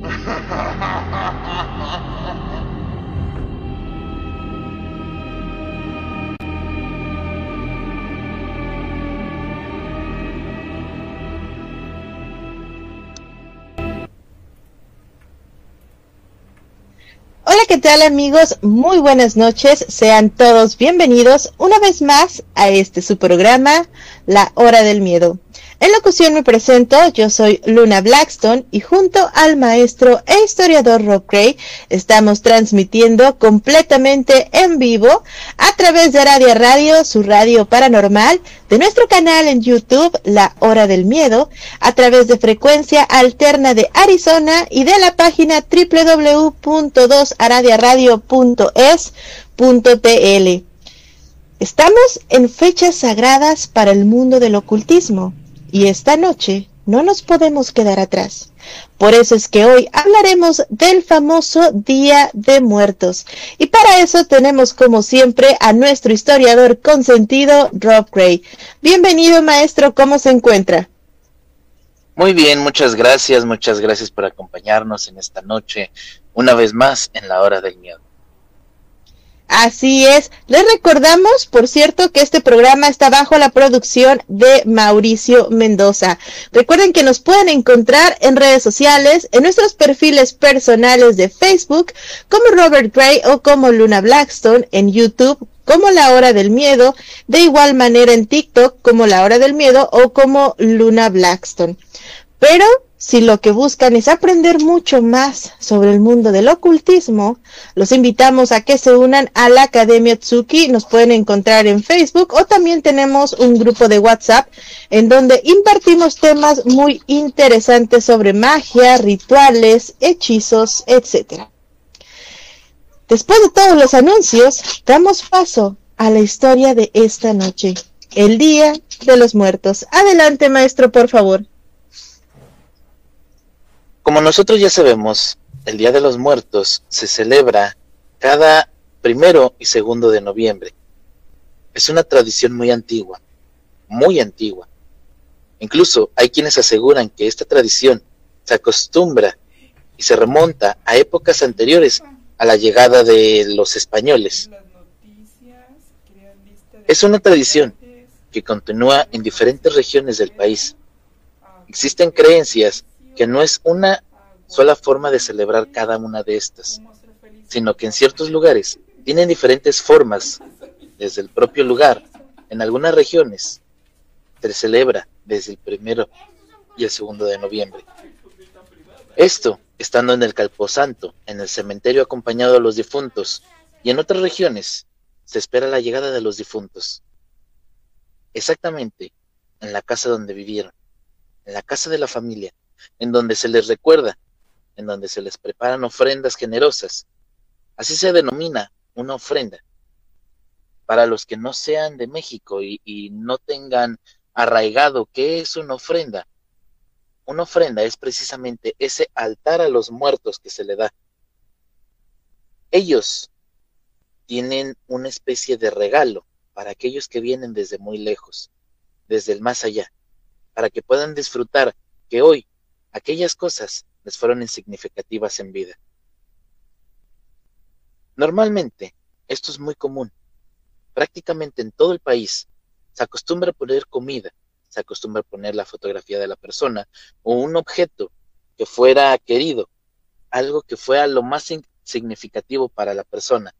Hola, ¿qué tal amigos? Muy buenas noches. Sean todos bienvenidos una vez más a este su programa, La Hora del Miedo. En locución me presento, yo soy Luna Blackstone y junto al maestro e historiador Rob Gray estamos transmitiendo completamente en vivo a través de Radio Radio, su radio paranormal, de nuestro canal en YouTube, La Hora del Miedo, a través de frecuencia alterna de Arizona y de la página www.2aradiaradio.es.tl. Estamos en fechas sagradas para el mundo del ocultismo y esta noche no nos podemos quedar atrás. Por eso es que hoy hablaremos del famoso Día de Muertos. Y para eso tenemos como siempre a nuestro historiador consentido, Rob Gray. Bienvenido maestro, ¿cómo se encuentra? Muy bien, muchas gracias, muchas gracias por acompañarnos en esta noche, una vez más en la hora del miedo. Así es. Les recordamos, por cierto, que este programa está bajo la producción de Mauricio Mendoza. Recuerden que nos pueden encontrar en redes sociales, en nuestros perfiles personales de Facebook, como Robert Gray o como Luna Blackstone, en YouTube como La Hora del Miedo, de igual manera en TikTok como La Hora del Miedo o como Luna Blackstone. Pero si lo que buscan es aprender mucho más sobre el mundo del ocultismo, los invitamos a que se unan a la Academia Tsuki. Nos pueden encontrar en Facebook o también tenemos un grupo de WhatsApp en donde impartimos temas muy interesantes sobre magia, rituales, hechizos, etc. Después de todos los anuncios, damos paso a la historia de esta noche, el Día de los Muertos. Adelante, maestro, por favor. Como nosotros ya sabemos, el Día de los Muertos se celebra cada primero y segundo de noviembre. Es una tradición muy antigua, muy antigua. Incluso hay quienes aseguran que esta tradición se acostumbra y se remonta a épocas anteriores a la llegada de los españoles. Es una tradición que continúa en diferentes regiones del país. Existen creencias que no es una sola forma de celebrar cada una de estas, sino que en ciertos lugares tienen diferentes formas desde el propio lugar. En algunas regiones se celebra desde el primero y el segundo de noviembre. Esto estando en el Calposanto, en el cementerio acompañado a los difuntos, y en otras regiones se espera la llegada de los difuntos. Exactamente en la casa donde vivieron, en la casa de la familia, en donde se les recuerda, en donde se les preparan ofrendas generosas. Así se denomina una ofrenda. Para los que no sean de México y, no tengan arraigado qué es una ofrenda, una ofrenda es precisamente ese altar a los muertos que se le da. Ellos tienen una especie de regalo para aquellos que vienen desde muy lejos, desde el más allá, para que puedan disfrutar que hoy aquellas cosas les fueron insignificativas en vida. Normalmente, esto es muy común. Prácticamente en todo el país se acostumbra a poner comida, se acostumbra a poner la fotografía de la persona o un objeto que fuera querido, algo que fuera lo más significativo para la persona,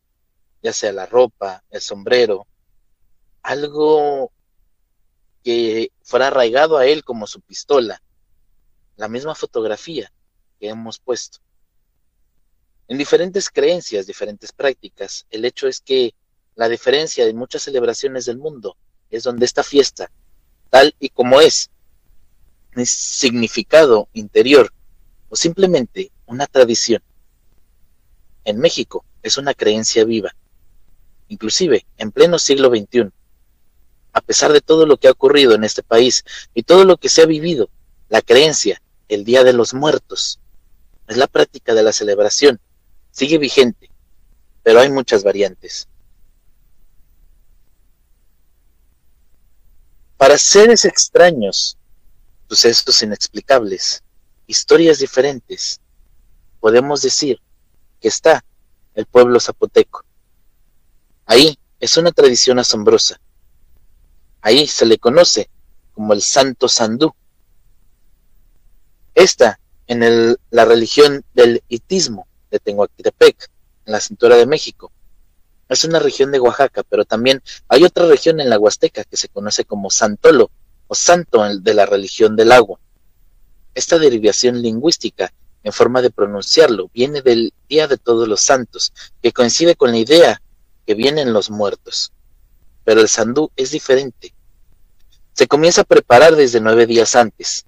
ya sea la ropa, el sombrero, algo que fuera arraigado a él como su pistola, la misma fotografía que hemos puesto. En diferentes creencias, diferentes prácticas, el hecho es que la diferencia de muchas celebraciones del mundo es donde esta fiesta, tal y como es, es significado interior o simplemente una tradición en México es una creencia viva, inclusive en pleno siglo XXI. A pesar de todo lo que ha ocurrido en este país y todo lo que se ha vivido, la creencia, el Día de los Muertos, es la práctica de la celebración, sigue vigente, pero hay muchas variantes. Para seres extraños, sucesos inexplicables, historias diferentes, podemos decir que está el pueblo zapoteco. Ahí es una tradición asombrosa. Ahí se le conoce como el Santo Sandú. Esta en la religión del itismo de Tenhuactepec, en la cintura de México. Es una región de Oaxaca, pero también hay otra región en la Huasteca que se conoce como Santolo o Santo de la religión del agua. Esta derivación lingüística en forma de pronunciarlo viene del Día de Todos los Santos, que coincide con la idea que vienen los muertos. Pero el sandú es diferente. Se comienza a preparar desde nueve días antes.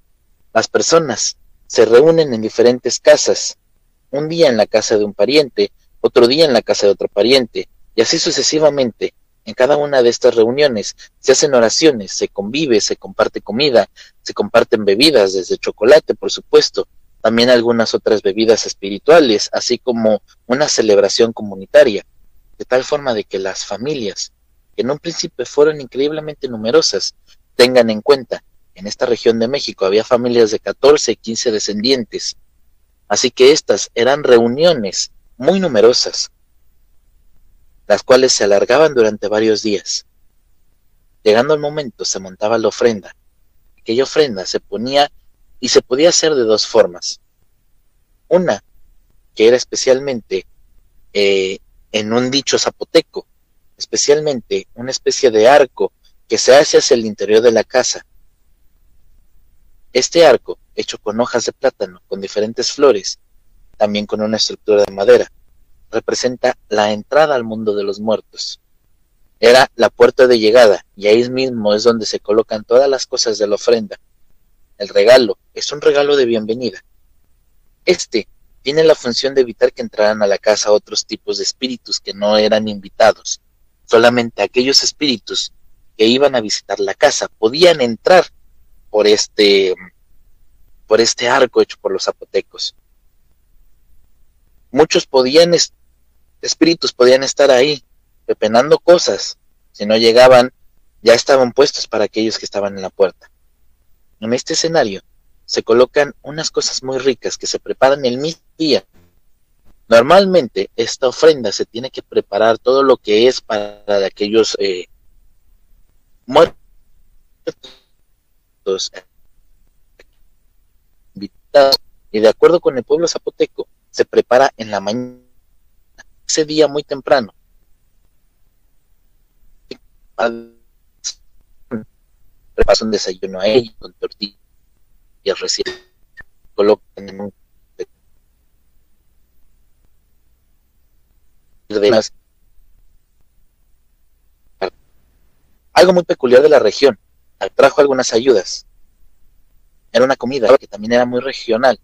Las personas se reúnen en diferentes casas, un día en la casa de un pariente, otro día en la casa de otro pariente, y así sucesivamente. En cada una de estas reuniones se hacen oraciones, se convive, se comparte comida, se comparten bebidas, desde chocolate, por supuesto, también algunas otras bebidas espirituales, así como una celebración comunitaria, de tal forma de que las familias, que en un principio fueron increíblemente numerosas, tengan en cuenta, en esta región de México había familias de 14 y 15 descendientes, así que estas eran reuniones muy numerosas, las cuales se alargaban durante varios días. Llegando el momento se montaba la ofrenda. Aquella ofrenda se ponía y se podía hacer de dos formas. Una, que era especialmente eh, en un dicho zapoteco, especialmente una especie de arco que se hace hacia el interior de la casa. Este arco, hecho con hojas de plátano, con diferentes flores, también con una estructura de madera, representa la entrada al mundo de los muertos. Era la puerta de llegada y ahí mismo es donde se colocan todas las cosas de la ofrenda. El regalo es un regalo de bienvenida. Este tiene la función de evitar que entraran a la casa otros tipos de espíritus que no eran invitados. Solamente aquellos espíritus que iban a visitar la casa podían entrar por este por este arco hecho por los zapotecos. Muchos podían espíritus podían estar ahí, pepenando cosas. Si no llegaban, ya estaban puestos para aquellos que estaban en la puerta. En este escenario se colocan unas cosas muy ricas que se preparan el mismo día. Normalmente esta ofrenda se tiene que preparar todo lo que es para aquellos eh, muertos invitados. Y de acuerdo con el pueblo zapoteco, se prepara en la mañana ese día muy temprano. Preparas un desayuno a ellos con tortillas recién colocan en un algo muy peculiar de la región trajo algunas ayudas era una comida que también era muy regional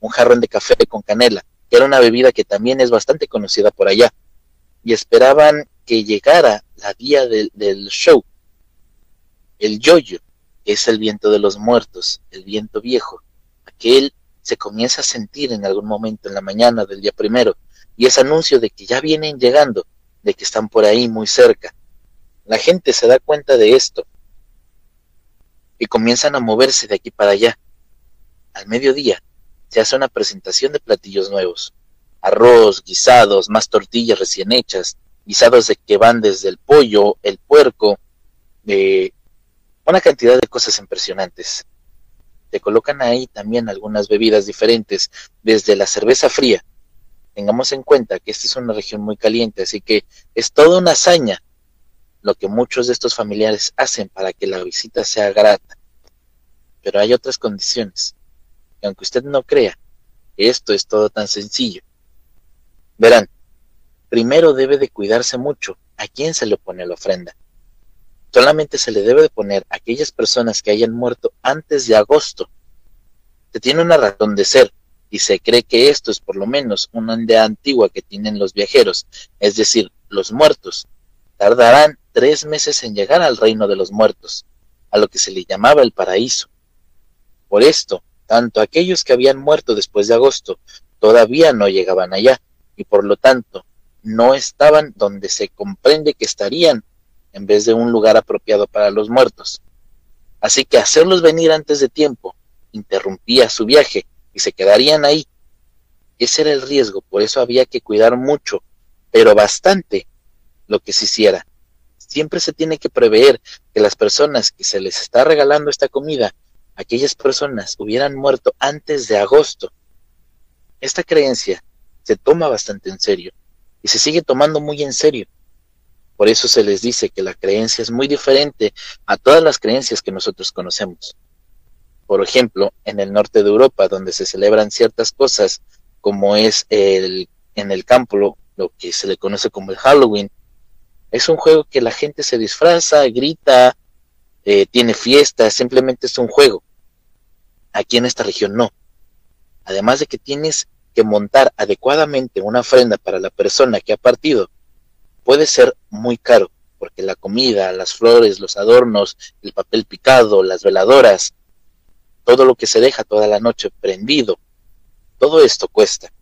un jarrón de café con canela era una bebida que también es bastante conocida por allá, y esperaban que llegara la día del, show, el yoyo, que es el viento de los muertos, el viento viejo, aquel se comienza a sentir en algún momento en la mañana del día primero, y es anuncio de que ya vienen llegando, de que están por ahí muy cerca. La gente se da cuenta de esto y comienzan a moverse de aquí para allá. Al mediodía se hace una presentación de platillos nuevos. Arroz, guisados, más tortillas recién hechas, guisados de que van desde el pollo, el puerco, de una cantidad de cosas impresionantes. Te colocan ahí también algunas bebidas diferentes, desde la cerveza fría. Tengamos en cuenta que esta es una región muy caliente, así que es toda una hazaña lo que muchos de estos familiares hacen para que la visita sea grata. Pero hay otras condiciones aunque usted no crea que esto es todo tan sencillo, verán, primero debe de cuidarse mucho a quién se le pone la ofrenda. Solamente se le debe de poner a aquellas personas que hayan muerto antes de agosto. Se tiene una razón de ser y se cree que esto es por lo menos una idea antigua que tienen los viajeros, es decir, los muertos, tardarán tres meses en llegar al reino de los muertos, a lo que se le llamaba el paraíso. Por esto, tanto aquellos que habían muerto después de agosto todavía no llegaban allá, y por lo tanto no estaban donde se comprende que estarían, en vez de un lugar apropiado para los muertos. Así que hacerlos venir antes de tiempo interrumpía su viaje y se quedarían ahí. Ese era el riesgo, por eso había que cuidar mucho, pero bastante, lo que se hiciera. Siempre se tiene que prever que las personas que se les está regalando esta comida, aquellas personas hubieran muerto antes de agosto. Esta creencia se toma bastante en serio y se sigue tomando muy en serio. Por eso se les dice que la creencia es muy diferente a todas las creencias que nosotros conocemos. Por ejemplo, en el norte de Europa, donde se celebran ciertas cosas, como es el, en el campo lo, que se le conoce como el Halloween, es un juego que la gente se disfraza, grita, eh, tiene fiestas, simplemente es un juego. Aquí en esta región no. Además de que tienes que montar adecuadamente una ofrenda para la persona que ha partido, puede ser muy caro, porque la comida, las flores, los adornos, el papel picado, las veladoras, todo lo que se deja toda la noche prendido, todo esto cuesta.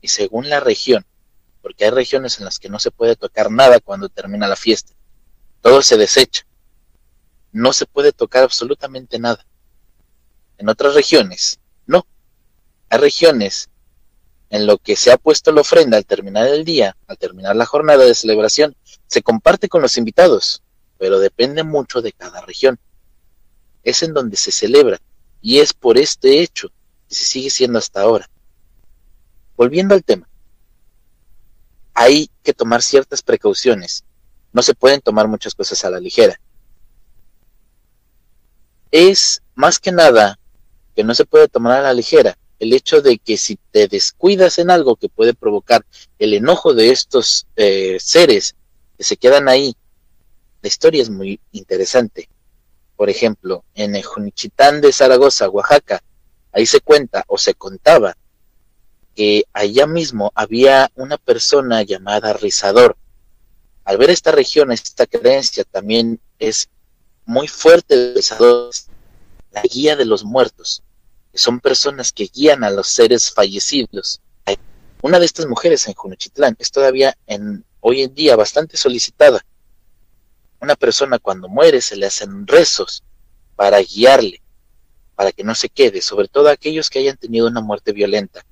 Y según la región, porque hay regiones en las que no se puede tocar nada cuando termina la fiesta, todo se desecha, no se puede tocar absolutamente nada. En otras regiones, no. Hay regiones en lo que se ha puesto la ofrenda al terminar el día, al terminar la jornada de celebración, se comparte con los invitados, pero depende mucho de cada región. Es en donde se celebra, y es por este hecho que se sigue siendo hasta ahora. Volviendo al tema, hay que tomar ciertas precauciones. No se pueden tomar muchas cosas a la ligera. Es más que nada que no se puede tomar a la ligera el hecho de que si te descuidas en algo que puede provocar el enojo de estos eh, seres que se quedan ahí, la historia es muy interesante. Por ejemplo, en el Junichitán de Zaragoza, Oaxaca, ahí se cuenta o se contaba que allá mismo había una persona llamada Rizador. Al ver esta región, esta creencia también es muy fuerte Rizador, la guía de los muertos son personas que guían a los seres fallecidos. Una de estas mujeres en Junochitlán es todavía en, hoy en día bastante solicitada. Una persona cuando muere se le hacen rezos para guiarle, para que no se quede, sobre todo aquellos que hayan tenido una muerte violenta.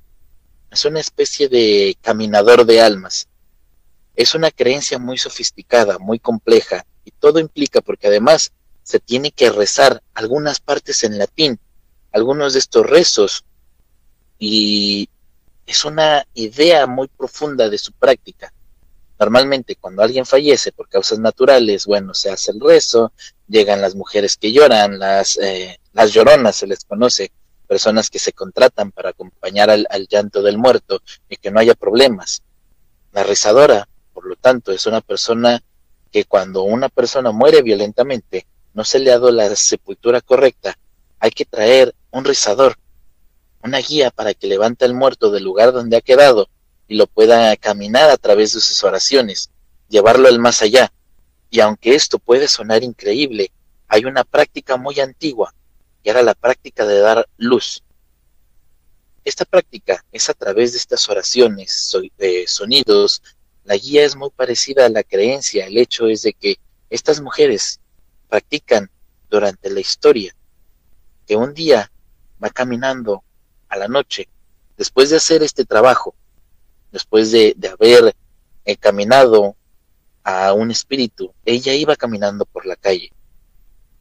Es una especie de caminador de almas. Es una creencia muy sofisticada, muy compleja, y todo implica porque además se tiene que rezar algunas partes en latín algunos de estos rezos y es una idea muy profunda de su práctica. Normalmente cuando alguien fallece por causas naturales, bueno, se hace el rezo, llegan las mujeres que lloran, las, eh, las lloronas se les conoce, personas que se contratan para acompañar al, llanto del muerto y que no haya problemas. La rezadora, por lo tanto, es una persona que cuando una persona muere violentamente, no se le ha dado la sepultura correcta, hay que traer un rizador, una guía para que levante al muerto del lugar donde ha quedado y lo pueda caminar a través de sus oraciones, llevarlo al más allá. Y aunque esto puede sonar increíble, hay una práctica muy antigua, que era la práctica de dar luz. Esta práctica es a través de estas oraciones, de sonidos. La guía es muy parecida a la creencia. El hecho es de que estas mujeres practican durante la historia que un día va caminando a la noche, después de hacer este trabajo, después de, haber eh, caminado a un espíritu, ella iba caminando por la calle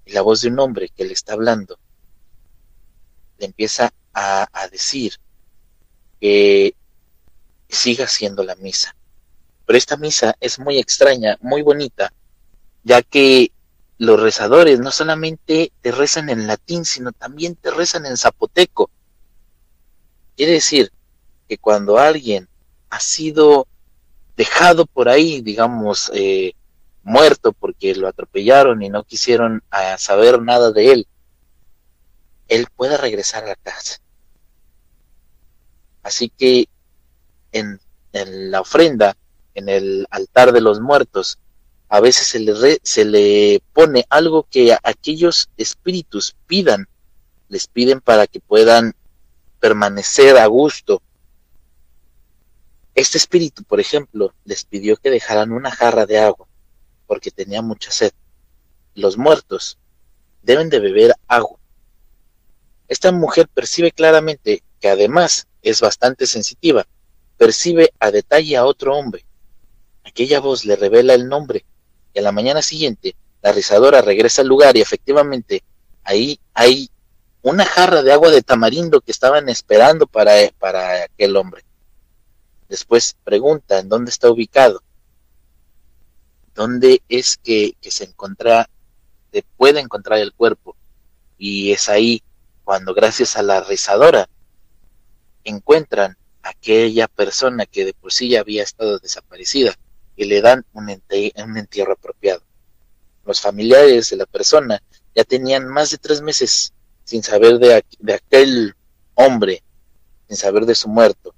y la voz de un hombre que le está hablando le empieza a, decir que siga haciendo la misa. Pero esta misa es muy extraña, muy bonita, ya que los rezadores no solamente te rezan en latín, sino también te rezan en zapoteco. Quiere decir que cuando alguien ha sido dejado por ahí, digamos, eh, muerto porque lo atropellaron y no quisieron ah, saber nada de él, él puede regresar a la casa. Así que en, la ofrenda, en el altar de los muertos, a veces se le, se le pone algo que aquellos espíritus pidan, les piden para que puedan permanecer a gusto. Este espíritu, por ejemplo, les pidió que dejaran una jarra de agua, porque tenía mucha sed. Los muertos deben de beber agua. Esta mujer percibe claramente que además es bastante sensitiva, percibe a detalle a otro hombre. Aquella voz le revela el nombre y a la mañana siguiente la rizadora regresa al lugar y efectivamente ahí hay una jarra de agua de tamarindo que estaban esperando para, para aquel hombre. Después pregunta en dónde está ubicado, dónde es que, que se encuentra, se puede encontrar el cuerpo. Y es ahí cuando gracias a la rizadora encuentran a aquella persona que de por sí ya había estado desaparecida y le dan un, entierro apropiado. Los familiares de la persona ya tenían más de tres meses sin saber de, de aquel hombre, sin saber de su muerto.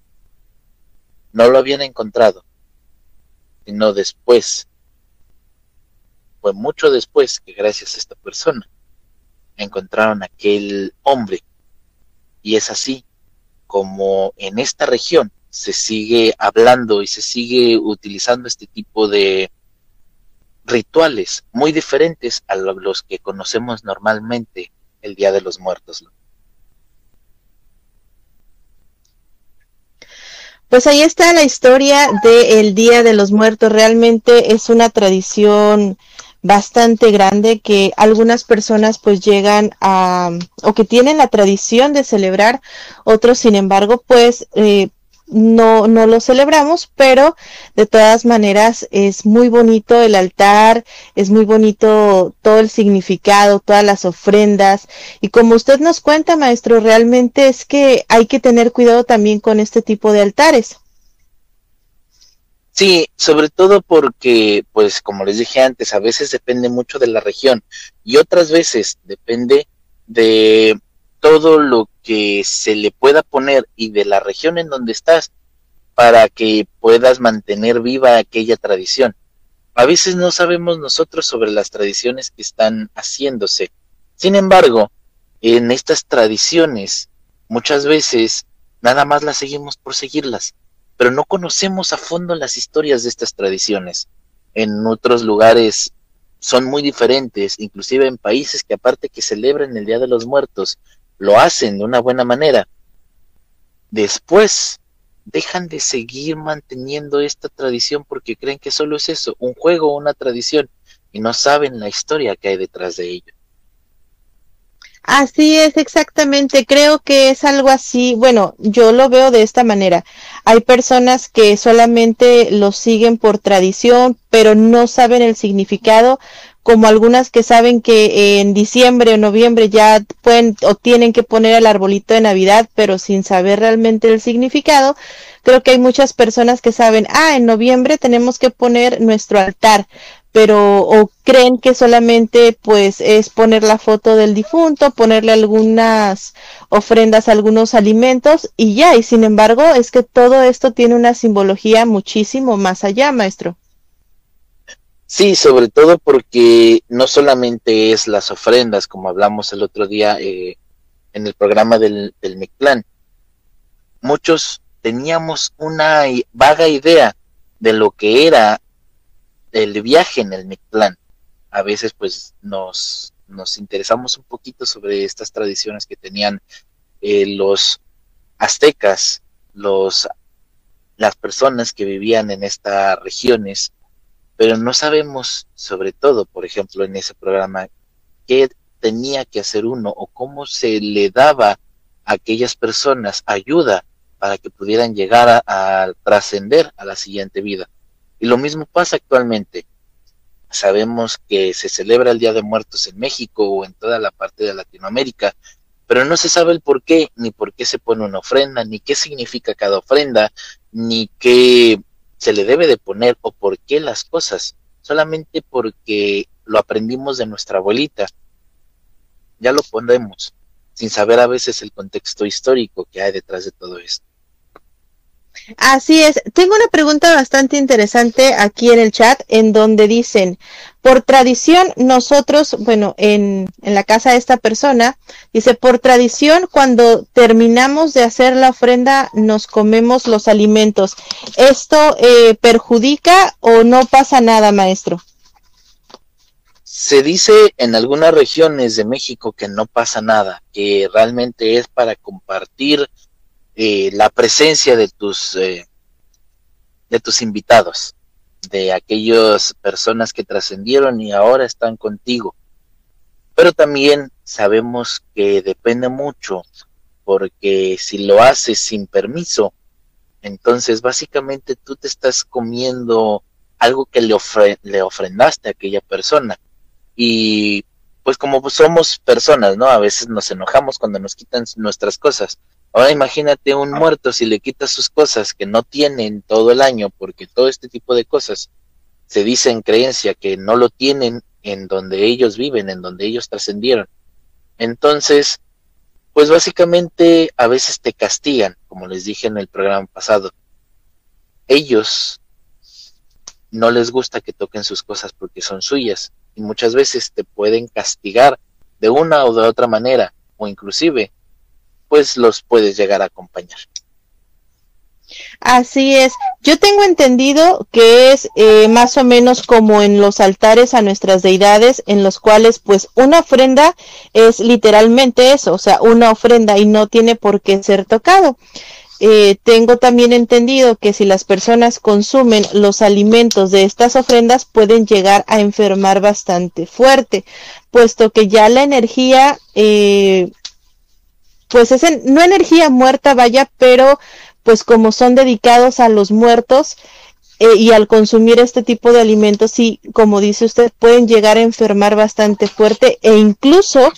No lo habían encontrado, sino después, fue mucho después que gracias a esta persona encontraron aquel hombre. Y es así como en esta región se sigue hablando y se sigue utilizando este tipo de rituales muy diferentes a los que conocemos normalmente el Día de los Muertos. Pues ahí está la historia del Día de los Muertos. Realmente es una tradición bastante grande que algunas personas pues llegan a o que tienen la tradición de celebrar, otros sin embargo pues eh, no, no lo celebramos, pero de todas maneras es muy bonito el altar, es muy bonito todo el significado, todas las ofrendas. Y como usted nos cuenta, maestro, realmente es que hay que tener cuidado también con este tipo de altares. Sí, sobre todo porque, pues como les dije antes, a veces depende mucho de la región y otras veces depende de todo lo que se le pueda poner y de la región en donde estás para que puedas mantener viva aquella tradición. A veces no sabemos nosotros sobre las tradiciones que están haciéndose. Sin embargo, en estas tradiciones muchas veces nada más las seguimos por seguirlas, pero no conocemos a fondo las historias de estas tradiciones. En otros lugares son muy diferentes, inclusive en países que aparte que celebran el Día de los Muertos, lo hacen de una buena manera. Después dejan de seguir manteniendo esta tradición porque creen que solo es eso, un juego una tradición, y no saben la historia que hay detrás de ello. Así es, exactamente. Creo que es algo así. Bueno, yo lo veo de esta manera. Hay personas que solamente lo siguen por tradición, pero no saben el significado, como algunas que saben que en diciembre o noviembre ya pueden o tienen que poner el arbolito de Navidad, pero sin saber realmente el significado. Creo que hay muchas personas que saben, ah, en noviembre tenemos que poner nuestro altar, pero o creen que solamente pues es poner la foto del difunto, ponerle algunas ofrendas, algunos alimentos y ya, y sin embargo es que todo esto tiene una simbología muchísimo más allá, maestro. Sí, sobre todo porque no solamente es las ofrendas, como hablamos el otro día eh, en el programa del, del Mictlán. Muchos teníamos una vaga idea de lo que era el viaje en el Mictlán. A veces pues nos, nos interesamos un poquito sobre estas tradiciones que tenían eh, los aztecas, los, las personas que vivían en estas regiones pero no sabemos, sobre todo, por ejemplo, en ese programa, qué tenía que hacer uno o cómo se le daba a aquellas personas ayuda para que pudieran llegar a, trascender a la siguiente vida. Y lo mismo pasa actualmente. Sabemos que se celebra el Día de Muertos en México o en toda la parte de Latinoamérica, pero no se sabe el por qué, ni por qué se pone una ofrenda, ni qué significa cada ofrenda, ni qué se le debe de poner o por qué las cosas, solamente porque lo aprendimos de nuestra abuelita. Ya lo ponemos, sin saber a veces el contexto histórico que hay detrás de todo esto. Así es. Tengo una pregunta bastante interesante aquí en el chat, en donde dicen, por tradición, nosotros, bueno, en, en, la casa de esta persona, dice, por tradición, cuando terminamos de hacer la ofrenda, nos comemos los alimentos. ¿Esto eh, perjudica o no pasa nada, maestro? Se dice en algunas regiones de México que no pasa nada, que realmente es para compartir eh, la presencia de tus, eh, de tus invitados, de aquellas personas que trascendieron y ahora están contigo. Pero también sabemos que depende mucho, porque si lo haces sin permiso, entonces básicamente tú te estás comiendo algo que le, le ofrendaste a aquella persona. Y pues como somos personas, ¿no? A veces nos enojamos cuando nos quitan nuestras cosas. Ahora imagínate un muerto si le quitas sus cosas que no tienen todo el año, porque todo este tipo de cosas se dice en creencia que no lo tienen en donde ellos viven, en donde ellos trascendieron. Entonces, pues básicamente a veces te castigan, como les dije en el programa pasado. Ellos no les gusta que toquen sus cosas porque son suyas y muchas veces te pueden castigar de una o de otra manera o inclusive pues los puedes llegar a acompañar. Así es. Yo tengo entendido que es eh, más o menos como en los altares a nuestras deidades, en los cuales pues una ofrenda es literalmente eso, o sea, una ofrenda y no tiene por qué ser tocado. Eh, tengo también entendido que si las personas consumen los alimentos de estas ofrendas pueden llegar a enfermar bastante fuerte, puesto que ya la energía eh, pues es no energía muerta, vaya, pero pues como son dedicados a los muertos eh, y al consumir este tipo de alimentos, sí, como dice usted, pueden llegar a enfermar bastante fuerte e incluso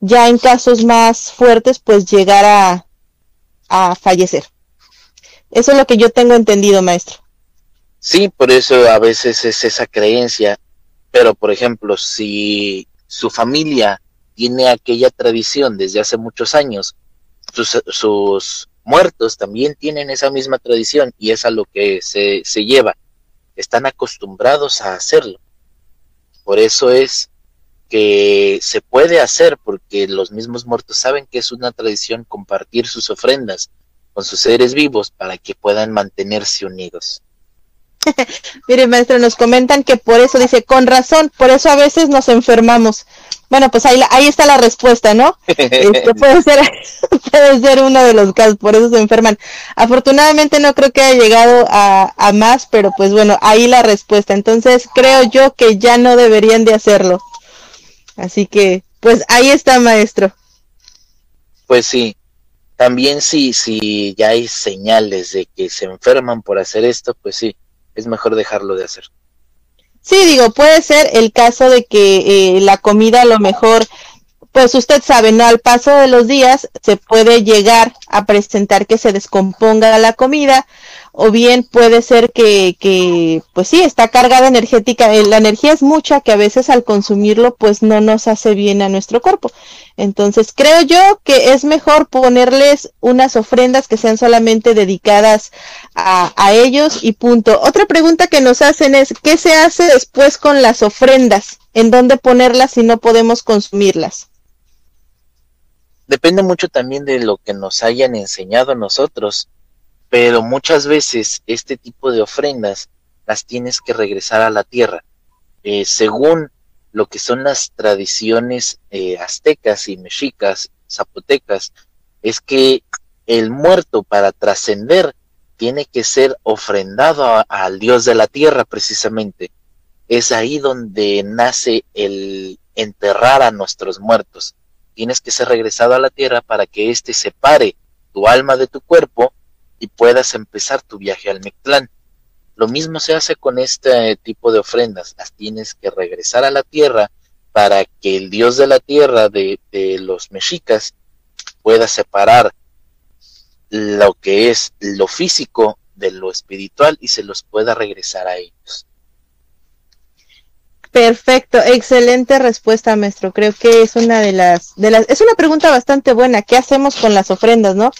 ya en casos más fuertes, pues llegar a, a fallecer. Eso es lo que yo tengo entendido, maestro. Sí, por eso a veces es esa creencia, pero por ejemplo, si su familia tiene aquella tradición desde hace muchos años. Sus, muertos también tienen esa misma tradición y es a lo que se, se lleva. Están acostumbrados a hacerlo. Por eso es que se puede hacer porque los mismos muertos saben que es una tradición compartir sus ofrendas con sus seres vivos para que puedan mantenerse unidos. Mire, maestro, nos comentan que por eso dice, con razón, por eso a veces nos enfermamos. Bueno, pues ahí, ahí está la respuesta, ¿no? Este, puede, ser, puede ser uno de los casos, por eso se enferman. Afortunadamente no creo que haya llegado a, a más, pero pues bueno, ahí la respuesta. Entonces creo yo que ya no deberían de hacerlo. Así que, pues ahí está, maestro. Pues sí, también sí, si ya hay señales de que se enferman por hacer esto, pues sí, es mejor dejarlo de hacer. Sí, digo, puede ser el caso de que eh, la comida a lo mejor, pues usted sabe, ¿no? Al paso de los días se puede llegar a presentar que se descomponga la comida o bien puede ser que, que, pues sí, está cargada energética, eh, la energía es mucha que a veces al consumirlo pues no nos hace bien a nuestro cuerpo. Entonces creo yo que es mejor ponerles unas ofrendas que sean solamente dedicadas a, a ellos y punto. Otra pregunta que nos hacen es, ¿qué se hace después con las ofrendas? ¿En dónde ponerlas si no podemos consumirlas? Depende mucho también de lo que nos hayan enseñado nosotros pero muchas veces este tipo de ofrendas las tienes que regresar a la tierra. Eh, según lo que son las tradiciones eh, aztecas y mexicas, zapotecas, es que el muerto para trascender tiene que ser ofrendado al dios de la tierra precisamente. Es ahí donde nace el enterrar a nuestros muertos. Tienes que ser regresado a la tierra para que éste separe tu alma de tu cuerpo y puedas empezar tu viaje al Mictlán. Lo mismo se hace con este tipo de ofrendas, las tienes que regresar a la tierra para que el dios de la tierra de, de los mexicas pueda separar lo que es lo físico de lo espiritual y se los pueda regresar a ellos. Perfecto, excelente respuesta, maestro. Creo que es una de las, de las, es una pregunta bastante buena. ¿Qué hacemos con las ofrendas, no?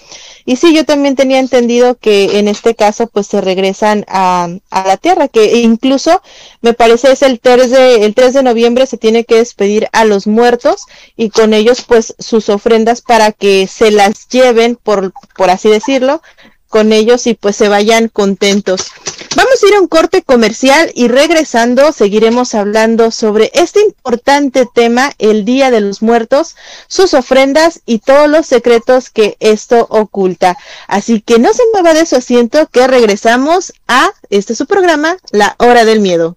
Y sí, yo también tenía entendido que en este caso, pues se regresan a, la tierra, que incluso me parece es el 3 de, el 3 de noviembre se tiene que despedir a los muertos y con ellos, pues sus ofrendas para que se las lleven, por, por así decirlo, con ellos y pues se vayan contentos. Vamos a ir a un corte comercial y regresando seguiremos hablando sobre este importante tema, el Día de los Muertos, sus ofrendas y todos los secretos que esto oculta. Así que no se mueva de su asiento que regresamos a este su programa, La Hora del Miedo.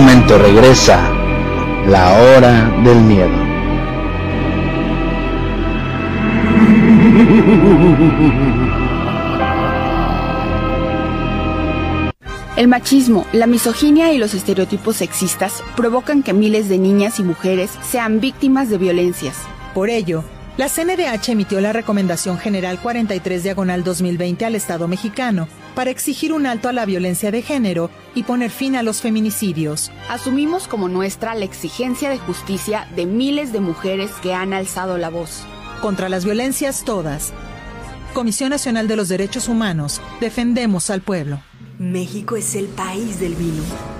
Momento regresa la hora del miedo. El machismo, la misoginia y los estereotipos sexistas provocan que miles de niñas y mujeres sean víctimas de violencias. Por ello, la CNDH emitió la Recomendación General 43 Diagonal 2020 al Estado mexicano para exigir un alto a la violencia de género y poner fin a los feminicidios. Asumimos como nuestra la exigencia de justicia de miles de mujeres que han alzado la voz. Contra las violencias todas. Comisión Nacional de los Derechos Humanos, defendemos al pueblo. México es el país del vino.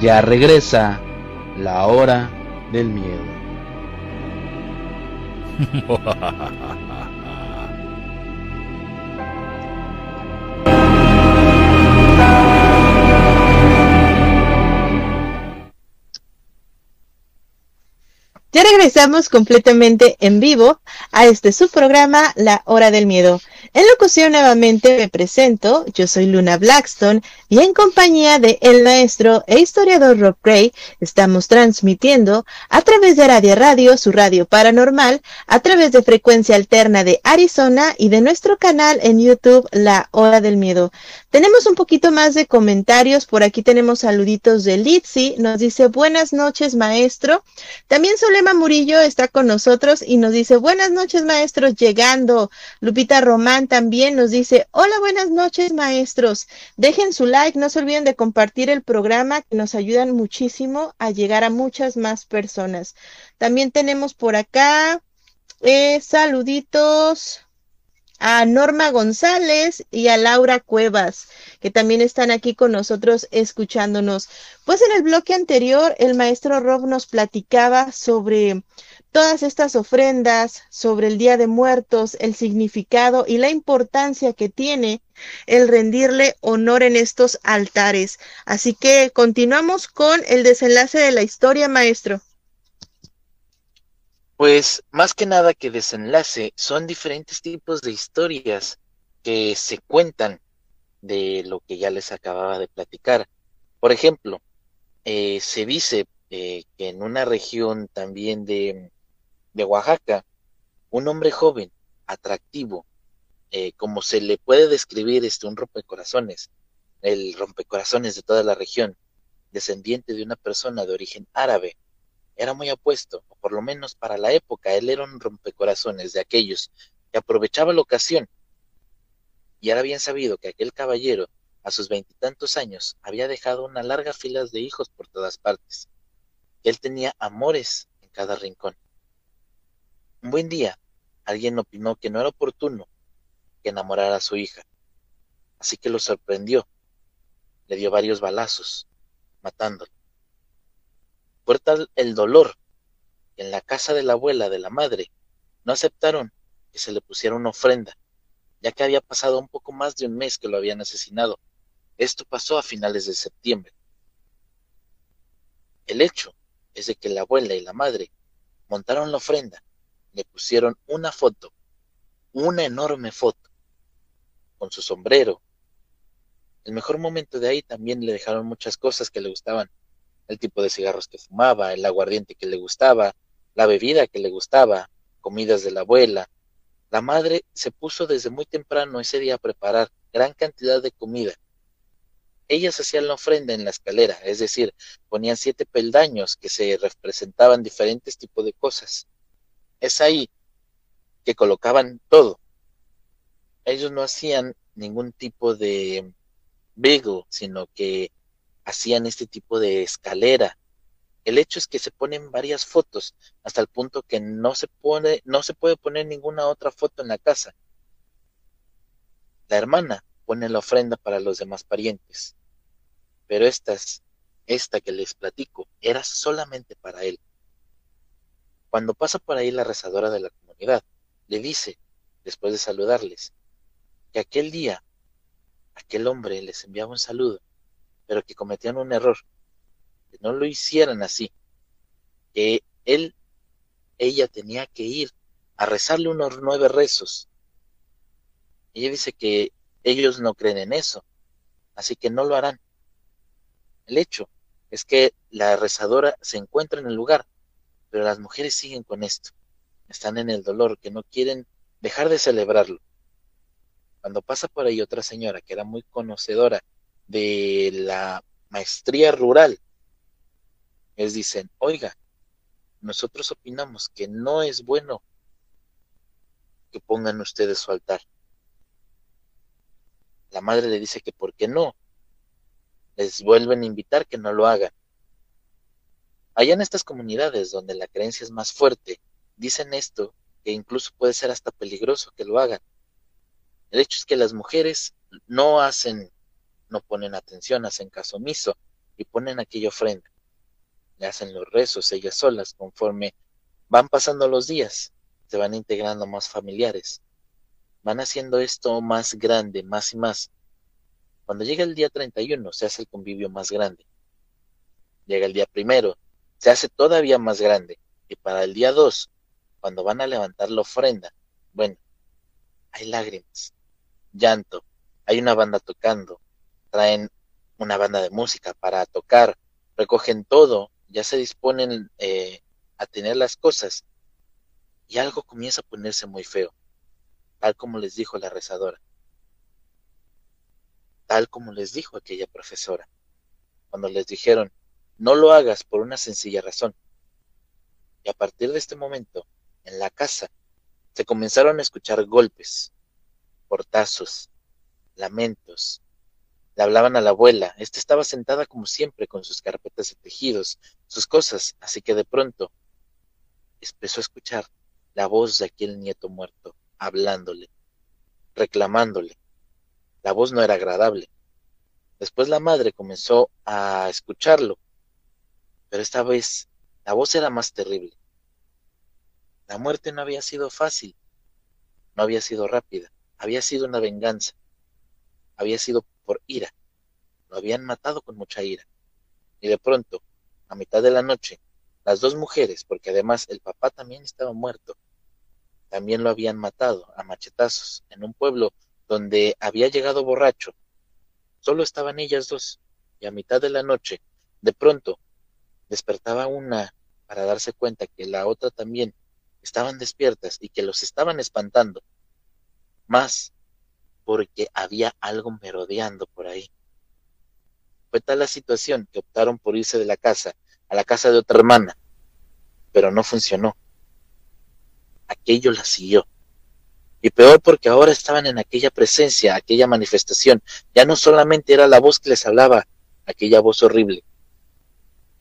Ya regresa la hora del miedo. Ya regresamos completamente en vivo a este subprograma La Hora del Miedo. En locución nuevamente me presento, yo soy Luna Blackstone y en compañía de el maestro e historiador Rob Gray estamos transmitiendo a través de Radio Radio, su radio paranormal, a través de frecuencia alterna de Arizona y de nuestro canal en YouTube La Hora del Miedo. Tenemos un poquito más de comentarios, por aquí tenemos saluditos de Litzy, nos dice buenas noches maestro. También Solema Murillo está con nosotros y nos dice buenas noches maestros llegando. Lupita Román también nos dice hola buenas noches maestros. Dejen su like, no se olviden de compartir el programa que nos ayudan muchísimo a llegar a muchas más personas. También tenemos por acá eh, saluditos a Norma González y a Laura Cuevas, que también están aquí con nosotros escuchándonos. Pues en el bloque anterior, el maestro Rob nos platicaba sobre todas estas ofrendas, sobre el Día de Muertos, el significado y la importancia que tiene el rendirle honor en estos altares. Así que continuamos con el desenlace de la historia, maestro. Pues más que nada que desenlace, son diferentes tipos de historias que se cuentan de lo que ya les acababa de platicar. Por ejemplo, eh, se dice eh, que en una región también de, de Oaxaca, un hombre joven, atractivo, eh, como se le puede describir este, un rompecorazones, el rompecorazones de toda la región, descendiente de una persona de origen árabe, era muy apuesto, o por lo menos para la época, él era un rompecorazones de aquellos que aprovechaba la ocasión. Y era bien sabido que aquel caballero, a sus veintitantos años, había dejado una larga fila de hijos por todas partes. Él tenía amores en cada rincón. Un buen día, alguien opinó que no era oportuno que enamorara a su hija, así que lo sorprendió. Le dio varios balazos, matándolo. Fue tal el dolor que en la casa de la abuela de la madre no aceptaron que se le pusiera una ofrenda, ya que había pasado un poco más de un mes que lo habían asesinado. Esto pasó a finales de septiembre. El hecho es de que la abuela y la madre montaron la ofrenda, le pusieron una foto, una enorme foto, con su sombrero. El mejor momento de ahí también le dejaron muchas cosas que le gustaban, el tipo de cigarros que fumaba, el aguardiente que le gustaba, la bebida que le gustaba, comidas de la abuela. La madre se puso desde muy temprano ese día a preparar gran cantidad de comida. Ellas hacían la ofrenda en la escalera, es decir, ponían siete peldaños que se representaban diferentes tipos de cosas. Es ahí que colocaban todo. Ellos no hacían ningún tipo de beagle, sino que hacían este tipo de escalera. El hecho es que se ponen varias fotos hasta el punto que no se no se puede poner ninguna otra foto en la casa. La hermana pone la ofrenda para los demás parientes, pero estas, esta que les platico, era solamente para él. Cuando pasa por ahí la rezadora de la comunidad, le dice, después de saludarles, que aquel día aquel hombre les enviaba un saludo pero que cometían un error, que no lo hicieran así, que él, ella tenía que ir a rezarle unos nueve rezos. Ella dice que ellos no creen en eso, así que no lo harán. El hecho es que la rezadora se encuentra en el lugar, pero las mujeres siguen con esto, están en el dolor, que no quieren dejar de celebrarlo. Cuando pasa por ahí otra señora que era muy conocedora de la maestría rural, les dicen, oiga, nosotros opinamos que no es bueno que pongan ustedes su altar. La madre le dice que por qué no. Les vuelven a invitar que no lo hagan. Allá en estas comunidades donde la creencia es más fuerte, dicen esto, que incluso puede ser hasta peligroso que lo hagan. El hecho es que las mujeres no hacen no ponen atención, hacen caso omiso y ponen aquella ofrenda. Le hacen los rezos ellas solas conforme van pasando los días, se van integrando más familiares, van haciendo esto más grande, más y más. Cuando llega el día 31 se hace el convivio más grande. Llega el día primero, se hace todavía más grande. Y para el día 2, cuando van a levantar la ofrenda, bueno, hay lágrimas, llanto, hay una banda tocando, traen una banda de música para tocar, recogen todo, ya se disponen eh, a tener las cosas y algo comienza a ponerse muy feo, tal como les dijo la rezadora, tal como les dijo aquella profesora, cuando les dijeron, no lo hagas por una sencilla razón. Y a partir de este momento, en la casa, se comenzaron a escuchar golpes, portazos, lamentos, le hablaban a la abuela. Esta estaba sentada como siempre con sus carpetas de tejidos, sus cosas, así que de pronto empezó a escuchar la voz de aquel nieto muerto, hablándole, reclamándole. La voz no era agradable. Después la madre comenzó a escucharlo, pero esta vez la voz era más terrible. La muerte no había sido fácil, no había sido rápida, había sido una venganza, había sido por ira. Lo habían matado con mucha ira. Y de pronto, a mitad de la noche, las dos mujeres, porque además el papá también estaba muerto, también lo habían matado a machetazos en un pueblo donde había llegado borracho. Solo estaban ellas dos, y a mitad de la noche, de pronto, despertaba una para darse cuenta que la otra también estaban despiertas y que los estaban espantando. Más porque había algo merodeando por ahí. Fue tal la situación que optaron por irse de la casa a la casa de otra hermana, pero no funcionó. Aquello la siguió. Y peor porque ahora estaban en aquella presencia, aquella manifestación. Ya no solamente era la voz que les hablaba, aquella voz horrible.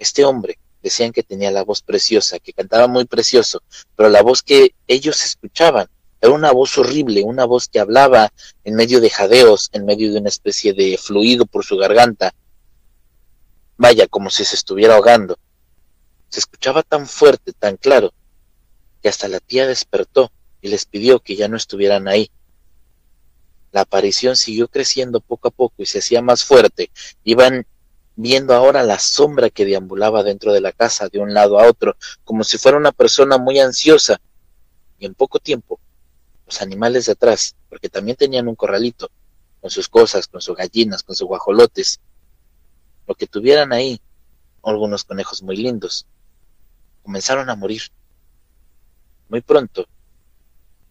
Este hombre decían que tenía la voz preciosa, que cantaba muy precioso, pero la voz que ellos escuchaban era una voz horrible, una voz que hablaba en medio de jadeos, en medio de una especie de fluido por su garganta. Vaya, como si se estuviera ahogando. Se escuchaba tan fuerte, tan claro, que hasta la tía despertó y les pidió que ya no estuvieran ahí. La aparición siguió creciendo poco a poco y se hacía más fuerte. Iban viendo ahora la sombra que deambulaba dentro de la casa de un lado a otro, como si fuera una persona muy ansiosa. Y en poco tiempo, los animales de atrás, porque también tenían un corralito, con sus cosas, con sus gallinas, con sus guajolotes, lo que tuvieran ahí, algunos conejos muy lindos, comenzaron a morir. Muy pronto,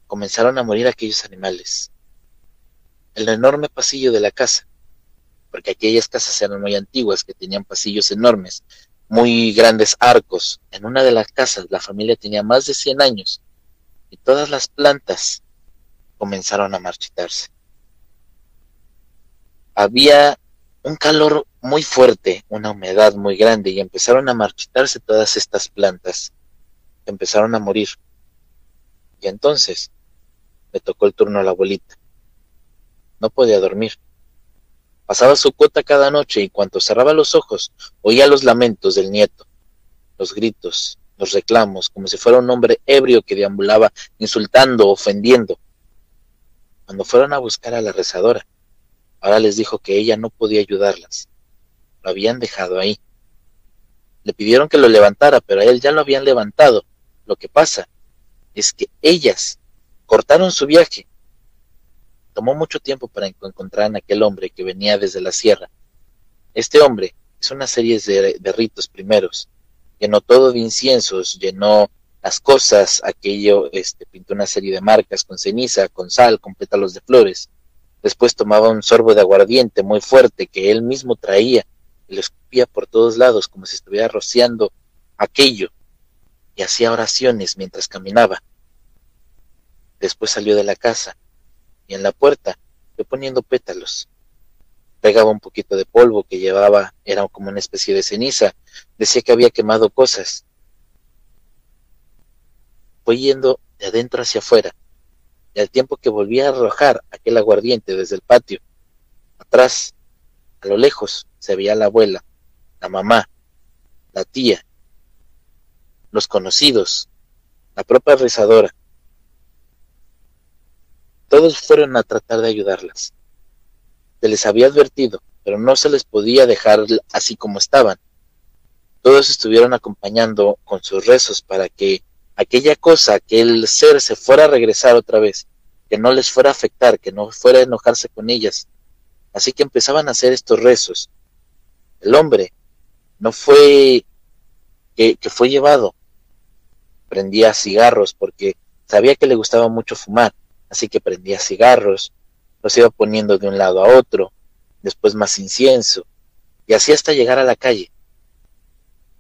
comenzaron a morir aquellos animales. El enorme pasillo de la casa porque aquellas casas eran muy antiguas, que tenían pasillos enormes, muy grandes arcos. En una de las casas la familia tenía más de 100 años y todas las plantas comenzaron a marchitarse. Había un calor muy fuerte, una humedad muy grande y empezaron a marchitarse todas estas plantas. Empezaron a morir. Y entonces le tocó el turno a la abuelita. No podía dormir. Pasaba su cuota cada noche y cuando cerraba los ojos oía los lamentos del nieto, los gritos, los reclamos, como si fuera un hombre ebrio que deambulaba insultando, ofendiendo. Cuando fueron a buscar a la rezadora, ahora les dijo que ella no podía ayudarlas. Lo habían dejado ahí. Le pidieron que lo levantara, pero a él ya lo habían levantado. Lo que pasa es que ellas cortaron su viaje Tomó mucho tiempo para encontrar a aquel hombre que venía desde la sierra. Este hombre hizo una serie de, ritos primeros, llenó todo de inciensos, llenó las cosas, aquello, este, pintó una serie de marcas con ceniza, con sal, con pétalos de flores. Después tomaba un sorbo de aguardiente muy fuerte que él mismo traía y lo escupía por todos lados como si estuviera rociando aquello y hacía oraciones mientras caminaba. Después salió de la casa y en la puerta fue poniendo pétalos. Pegaba un poquito de polvo que llevaba, era como una especie de ceniza. Decía que había quemado cosas. Fue yendo de adentro hacia afuera, y al tiempo que volvía a arrojar aquel aguardiente desde el patio, atrás, a lo lejos, se veía la abuela, la mamá, la tía, los conocidos, la propia rezadora, todos fueron a tratar de ayudarlas. Se les había advertido, pero no se les podía dejar así como estaban. Todos estuvieron acompañando con sus rezos para que aquella cosa, aquel ser se fuera a regresar otra vez, que no les fuera a afectar, que no fuera a enojarse con ellas. Así que empezaban a hacer estos rezos. El hombre no fue que, que fue llevado, prendía cigarros porque sabía que le gustaba mucho fumar así que prendía cigarros, los iba poniendo de un lado a otro, después más incienso, y así hasta llegar a la calle.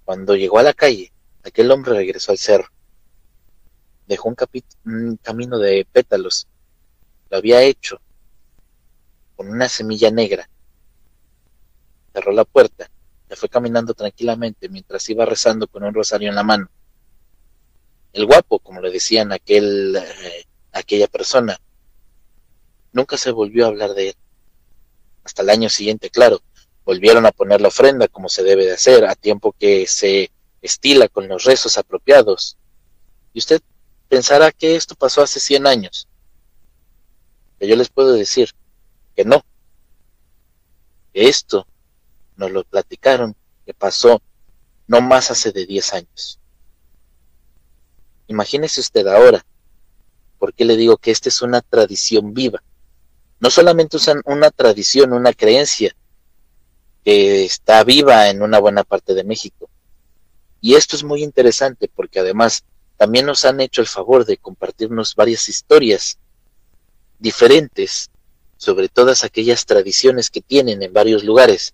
Cuando llegó a la calle, aquel hombre regresó al cerro. Dejó un, un camino de pétalos. Lo había hecho con una semilla negra. Cerró la puerta, y fue caminando tranquilamente mientras iba rezando con un rosario en la mano. El guapo, como le decían aquel eh, aquella persona. Nunca se volvió a hablar de él. Hasta el año siguiente, claro, volvieron a poner la ofrenda como se debe de hacer, a tiempo que se estila con los rezos apropiados. Y usted pensará que esto pasó hace 100 años. Pero yo les puedo decir que no. Esto nos lo platicaron que pasó no más hace de 10 años. Imagínese usted ahora ¿Por qué le digo que esta es una tradición viva? No solamente usan una tradición, una creencia que está viva en una buena parte de México. Y esto es muy interesante porque además también nos han hecho el favor de compartirnos varias historias diferentes sobre todas aquellas tradiciones que tienen en varios lugares.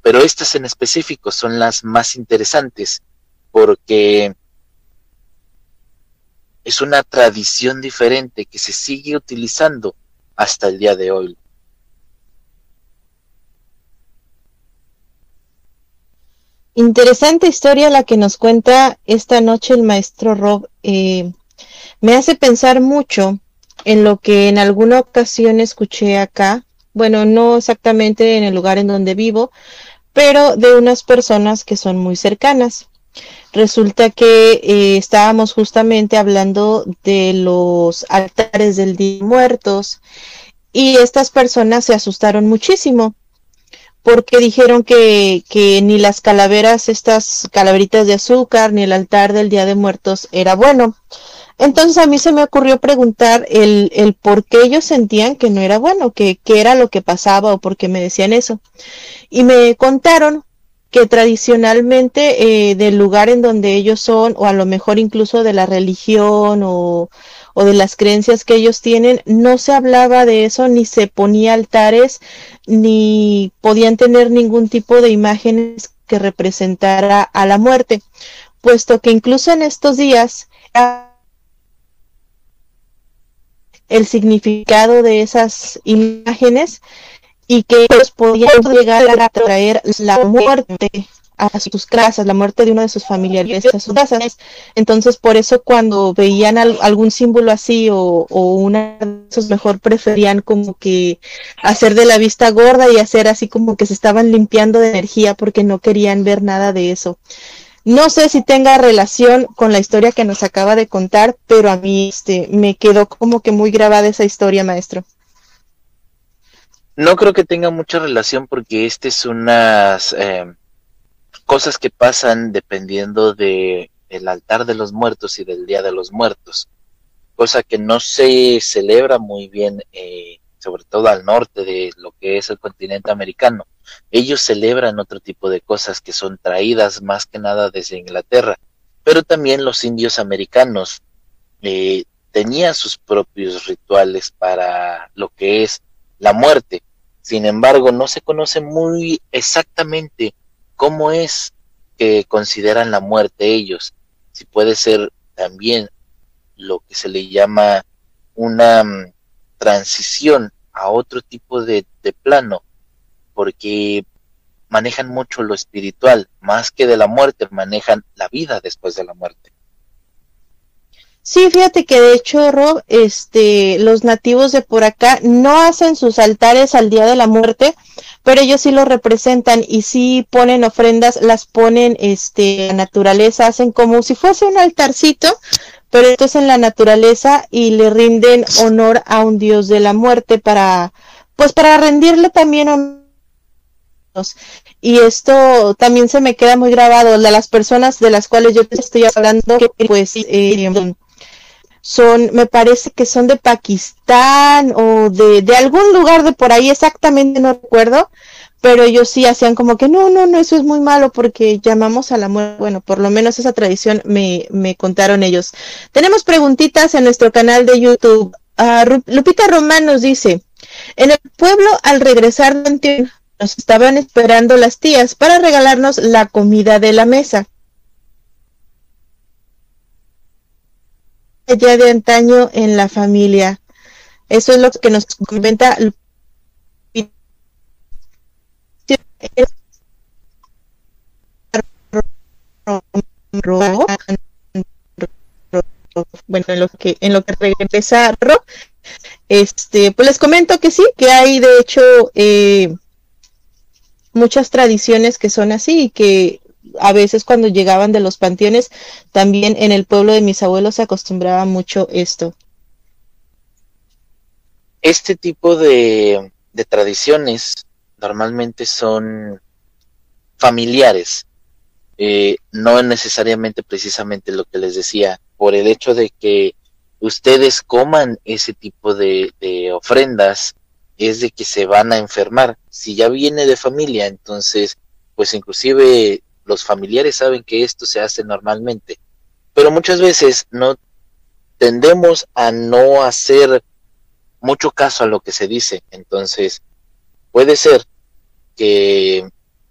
Pero estas en específico son las más interesantes porque es una tradición diferente que se sigue utilizando hasta el día de hoy. Interesante historia la que nos cuenta esta noche el maestro Rob. Eh, me hace pensar mucho en lo que en alguna ocasión escuché acá, bueno, no exactamente en el lugar en donde vivo, pero de unas personas que son muy cercanas. Resulta que eh, estábamos justamente hablando de los altares del Día de Muertos y estas personas se asustaron muchísimo porque dijeron que, que ni las calaveras, estas calaveritas de azúcar, ni el altar del Día de Muertos era bueno. Entonces a mí se me ocurrió preguntar el, el por qué ellos sentían que no era bueno, que qué era lo que pasaba o por qué me decían eso. Y me contaron que tradicionalmente eh, del lugar en donde ellos son, o a lo mejor incluso de la religión o, o de las creencias que ellos tienen, no se hablaba de eso, ni se ponía altares, ni podían tener ningún tipo de imágenes que representara a la muerte, puesto que incluso en estos días el significado de esas imágenes y que ellos podían llegar a traer la muerte a sus casas, la muerte de uno de sus familiares a sus casas. Entonces, por eso cuando veían algún símbolo así o, o una de esos mejor preferían como que hacer de la vista gorda y hacer así como que se estaban limpiando de energía porque no querían ver nada de eso. No sé si tenga relación con la historia que nos acaba de contar, pero a mí este, me quedó como que muy grabada esa historia, maestro. No creo que tenga mucha relación porque este es unas eh, cosas que pasan dependiendo de el altar de los muertos y del día de los muertos, cosa que no se celebra muy bien, eh, sobre todo al norte de lo que es el continente americano. Ellos celebran otro tipo de cosas que son traídas más que nada desde Inglaterra, pero también los indios americanos eh, tenían sus propios rituales para lo que es la muerte. Sin embargo, no se conoce muy exactamente cómo es que consideran la muerte ellos. Si puede ser también lo que se le llama una mm, transición a otro tipo de plano porque manejan mucho lo espiritual, más que de la muerte, manejan la vida después de la muerte. Sí, fíjate que de hecho, Rob, este, los nativos de por acá no hacen sus altares al día de la muerte, pero ellos sí lo representan y sí ponen ofrendas, las ponen, este, a naturaleza, hacen como si fuese un altarcito, pero esto es en la naturaleza y le rinden honor a un dios de la muerte para, pues para rendirle también honor y esto también se me queda muy grabado, de las personas de las cuales yo te estoy hablando, que pues eh, son, me parece que son de Pakistán o de, de algún lugar de por ahí, exactamente no recuerdo, pero ellos sí hacían como que no, no, no, eso es muy malo porque llamamos a la muerte. Bueno, por lo menos esa tradición me, me contaron ellos. Tenemos preguntitas en nuestro canal de YouTube. Uh, Lupita Román nos dice, en el pueblo al regresar de nos estaban esperando las tías para regalarnos la comida de la mesa. Ya de antaño en la familia. Eso es lo que nos comenta bueno en lo que en lo que regresa este pues les comento que sí que hay de hecho eh, muchas tradiciones que son así y que a veces cuando llegaban de los panteones, también en el pueblo de mis abuelos se acostumbraba mucho esto. Este tipo de, de tradiciones normalmente son familiares, eh, no necesariamente precisamente lo que les decía, por el hecho de que ustedes coman ese tipo de, de ofrendas, es de que se van a enfermar. Si ya viene de familia, entonces, pues inclusive los familiares saben que esto se hace normalmente. Pero muchas veces no tendemos a no hacer mucho caso a lo que se dice. Entonces, puede ser que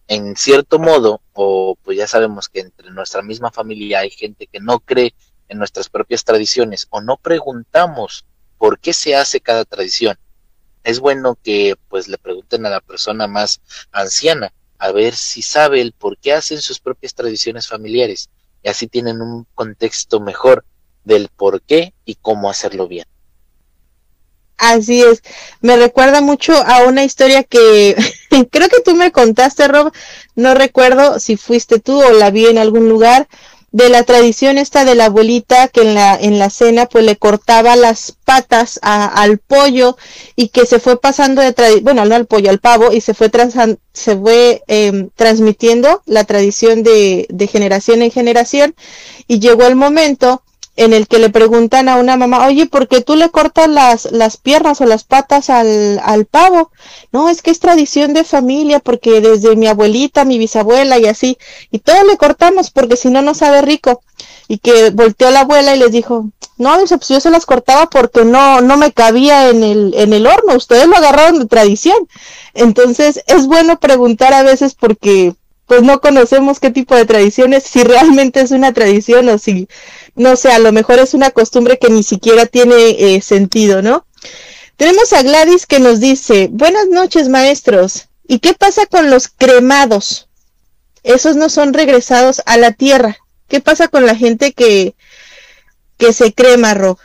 en cierto modo, o pues ya sabemos que entre nuestra misma familia hay gente que no cree en nuestras propias tradiciones o no preguntamos por qué se hace cada tradición es bueno que pues le pregunten a la persona más anciana a ver si sabe el por qué hacen sus propias tradiciones familiares. Y así tienen un contexto mejor del por qué y cómo hacerlo bien. Así es, me recuerda mucho a una historia que creo que tú me contaste, Rob, no recuerdo si fuiste tú o la vi en algún lugar, de la tradición esta de la abuelita que en la, en la cena pues le cortaba las patas al pollo y que se fue pasando de bueno, no al pollo, al pavo y se fue, se fue em, transmitiendo la tradición de, de generación en generación. Y llegó el momento en el que le preguntan a una mamá, oye, ¿por qué tú le cortas las, las piernas o las patas al, al pavo? No, es que es tradición de familia, porque desde mi abuelita, mi bisabuela y así, y todo le cortamos porque si no, no sabe rico. Y que volteó la abuela y les dijo, no, pues yo se las cortaba porque no, no me cabía en el, en el horno, ustedes lo agarraron de tradición. Entonces, es bueno preguntar a veces porque pues no conocemos qué tipo de tradiciones, si realmente es una tradición o si, no sé, a lo mejor es una costumbre que ni siquiera tiene eh, sentido, ¿no? Tenemos a Gladys que nos dice, buenas noches maestros, ¿y qué pasa con los cremados? Esos no son regresados a la tierra. ¿Qué pasa con la gente que, que se crema, Rob?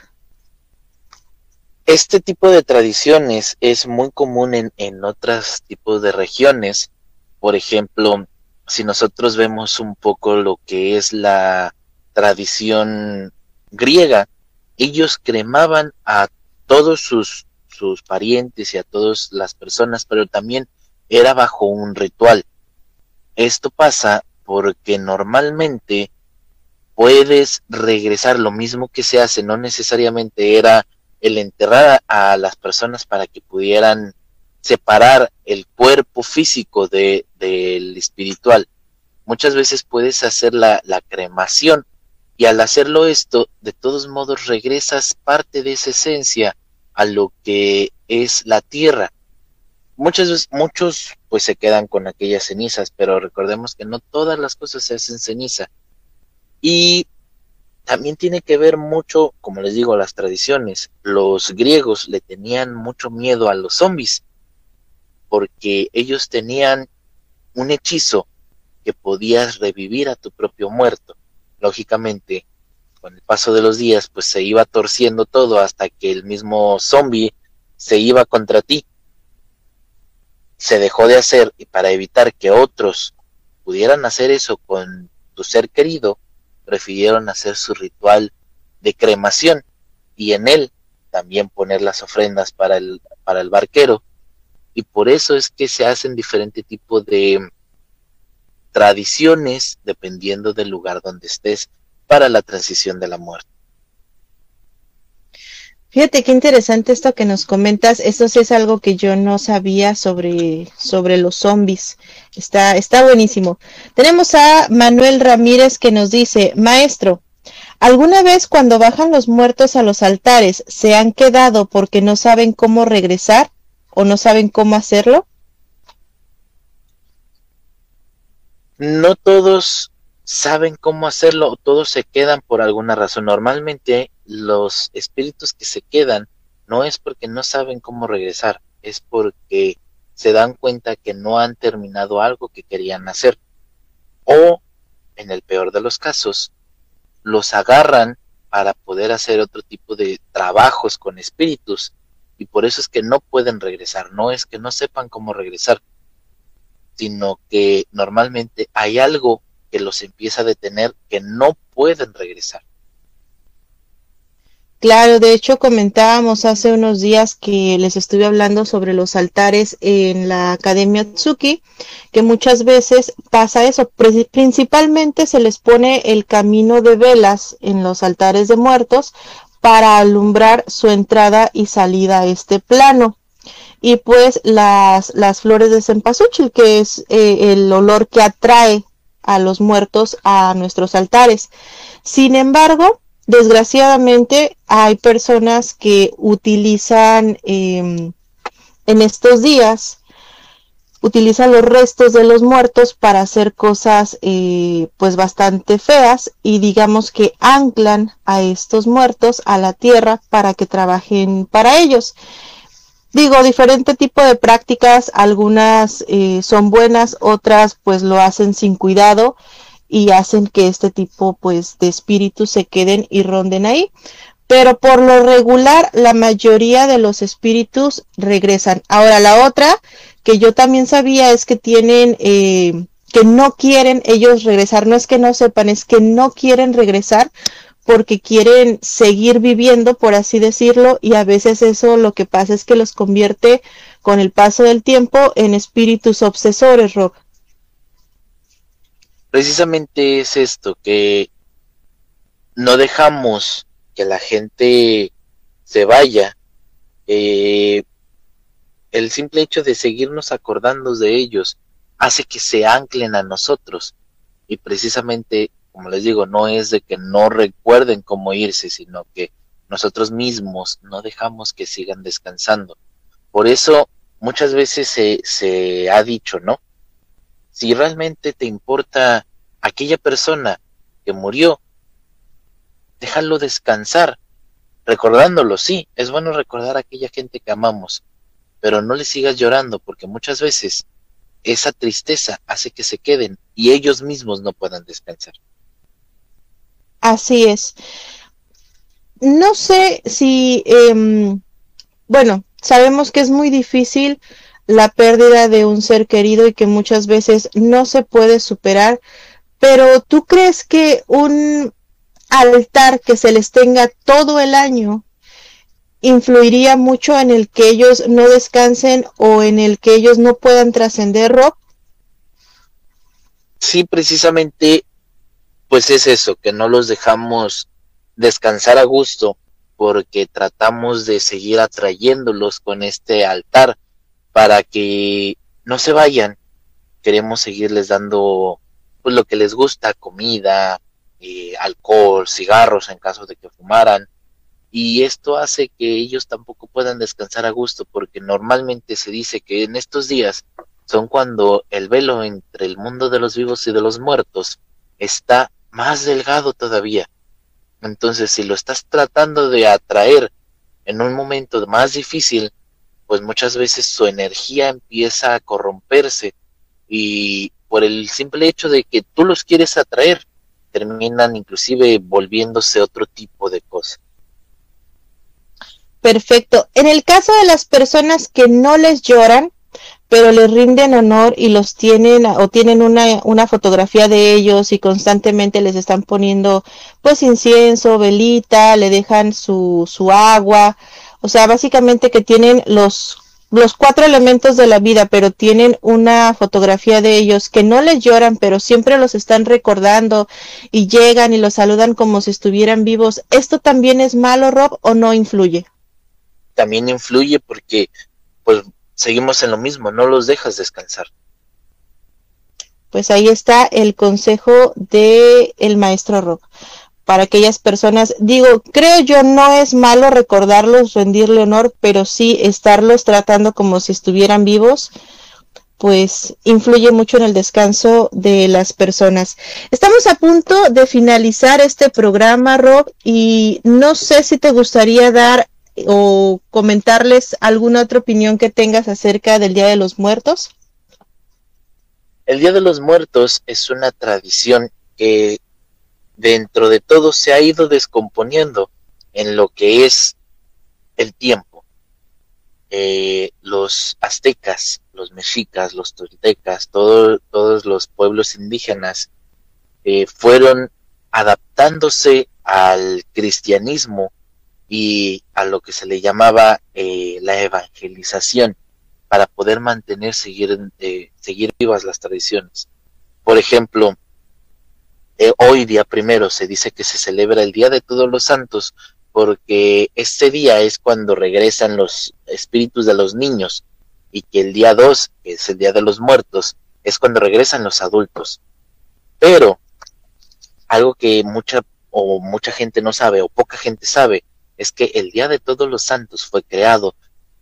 Este tipo de tradiciones es muy común en, en otros tipos de regiones. Por ejemplo, si nosotros vemos un poco lo que es la tradición griega, ellos cremaban a todos sus, sus parientes y a todas las personas, pero también era bajo un ritual. Esto pasa porque normalmente puedes regresar lo mismo que se hace, no necesariamente era el enterrar a las personas para que pudieran separar el cuerpo físico de, del espiritual. Muchas veces puedes hacer la, la cremación y al hacerlo esto, de todos modos regresas parte de esa esencia a lo que es la tierra. Muchas veces, muchos pues se quedan con aquellas cenizas, pero recordemos que no todas las cosas se hacen ceniza. Y también tiene que ver mucho, como les digo, las tradiciones. Los griegos le tenían mucho miedo a los zombies porque ellos tenían un hechizo que podías revivir a tu propio muerto. Lógicamente, con el paso de los días, pues se iba torciendo todo hasta que el mismo zombie se iba contra ti. Se dejó de hacer y para evitar que otros pudieran hacer eso con tu ser querido, prefirieron hacer su ritual de cremación y en él también poner las ofrendas para el, para el barquero y por eso es que se hacen diferente tipo de tradiciones dependiendo del lugar donde estés para la transición de la muerte. Fíjate qué interesante esto que nos comentas. Eso sí es algo que yo no sabía sobre, sobre los zombies. Está, está buenísimo. Tenemos a Manuel Ramírez que nos dice, maestro, ¿alguna vez cuando bajan los muertos a los altares se han quedado porque no saben cómo regresar? O no saben cómo hacerlo? No todos saben cómo hacerlo todos se quedan por alguna razón. Normalmente los espíritus que se quedan no es porque no saben cómo regresar, es porque se dan cuenta que no han terminado algo que querían hacer. O, en el peor de los casos, los agarran para poder hacer otro tipo de trabajos con espíritus y por eso es que no pueden regresar, no es que no sepan cómo regresar, sino que normalmente hay algo que los empieza a detener que no pueden regresar. Claro, de hecho comentábamos hace unos días que les estuve hablando sobre los altares en la Academia Tsuki, que muchas veces pasa eso, principalmente se les pone el camino de velas en los altares de muertos para alumbrar su entrada y salida a este plano. Y pues las, las flores de cempasúchil, que es eh, el olor que atrae a los muertos a nuestros altares. Sin embargo, desgraciadamente hay personas que utilizan em, en estos días utilizan los restos de los muertos para hacer cosas eh, pues bastante feas y digamos que anclan a estos muertos a la tierra para que trabajen para ellos. Digo, diferente tipo de prácticas, algunas eh, son buenas, otras pues lo hacen sin cuidado y hacen que este tipo pues de espíritus se queden y ronden ahí. Pero por lo regular, la mayoría de los espíritus regresan. Ahora, la otra que yo también sabía es que tienen eh, que no quieren ellos regresar, no es que no sepan, es que no quieren regresar porque quieren seguir viviendo, por así decirlo, y a veces eso lo que pasa es que los convierte con el paso del tiempo en espíritus obsesores, Rob. Precisamente es esto, que no dejamos que la gente se vaya. Eh, el simple hecho de seguirnos acordando de ellos hace que se anclen a nosotros. Y precisamente, como les digo, no es de que no recuerden cómo irse, sino que nosotros mismos no dejamos que sigan descansando. Por eso muchas veces se, se ha dicho, ¿no? Si realmente te importa aquella persona que murió, déjalo descansar, recordándolo, sí, es bueno recordar a aquella gente que amamos, pero no le sigas llorando porque muchas veces esa tristeza hace que se queden y ellos mismos no puedan descansar. Así es. No sé si, em, bueno, sabemos que es muy difícil la pérdida de un ser querido y que muchas veces no se puede superar, pero ¿tú crees que un altar que se les tenga todo el año influiría mucho en el que ellos no descansen o en el que ellos no puedan trascender, Rob? Sí, precisamente, pues es eso, que no los dejamos descansar a gusto porque tratamos de seguir atrayéndolos con este altar para que no se vayan. Queremos seguirles dando pues lo que les gusta, comida, eh, alcohol, cigarros en caso de que fumaran, y esto hace que ellos tampoco puedan descansar a gusto porque normalmente se dice que en estos días son cuando el velo entre el mundo de los vivos y de los muertos está más delgado todavía. Entonces, si lo estás tratando de atraer en un momento más difícil, pues muchas veces su energía empieza a corromperse y por el simple hecho de que tú los quieres atraer, terminan inclusive volviéndose otro tipo de cosas. Perfecto. En el caso de las personas que no les lloran, pero les rinden honor y los tienen o tienen una, una fotografía de ellos y constantemente les están poniendo pues incienso, velita, le dejan su, su agua, o sea, básicamente que tienen los los cuatro elementos de la vida, pero tienen una fotografía de ellos que no les lloran, pero siempre los están recordando y llegan y los saludan como si estuvieran vivos. ¿Esto también es malo, Rob, o no influye? También influye porque pues seguimos en lo mismo, no los dejas descansar. Pues ahí está el consejo de el maestro Rock. Para aquellas personas, digo, creo yo no es malo recordarlos, rendirle honor, pero sí estarlos tratando como si estuvieran vivos, pues influye mucho en el descanso de las personas. Estamos a punto de finalizar este programa, Rob, y no sé si te gustaría dar o comentarles alguna otra opinión que tengas acerca del Día de los Muertos? El Día de los Muertos es una tradición que dentro de todo se ha ido descomponiendo en lo que es el tiempo. Eh, los aztecas, los mexicas, los toltecas, todos los pueblos indígenas eh, fueron adaptándose al cristianismo y a lo que se le llamaba eh, la evangelización para poder mantener, seguir, eh, seguir vivas las tradiciones. Por ejemplo, eh, hoy día primero se dice que se celebra el Día de Todos los Santos porque este día es cuando regresan los espíritus de los niños y que el día 2, que es el Día de los Muertos, es cuando regresan los adultos. Pero algo que mucha o mucha gente no sabe o poca gente sabe es que el Día de Todos los Santos fue creado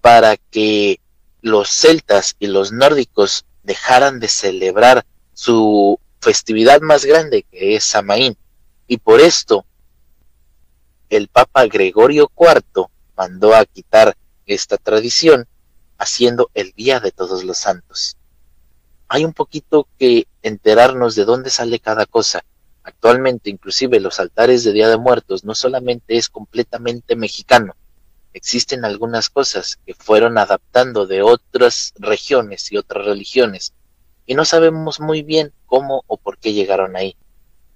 para que los celtas y los nórdicos dejaran de celebrar su festividad más grande que es Samaín. Y por esto el Papa Gregorio IV mandó a quitar esta tradición haciendo el Día de Todos los Santos. Hay un poquito que enterarnos de dónde sale cada cosa Actualmente, inclusive los altares de Día de Muertos no solamente es completamente mexicano, existen algunas cosas que fueron adaptando de otras regiones y otras religiones y no sabemos muy bien cómo o por qué llegaron ahí.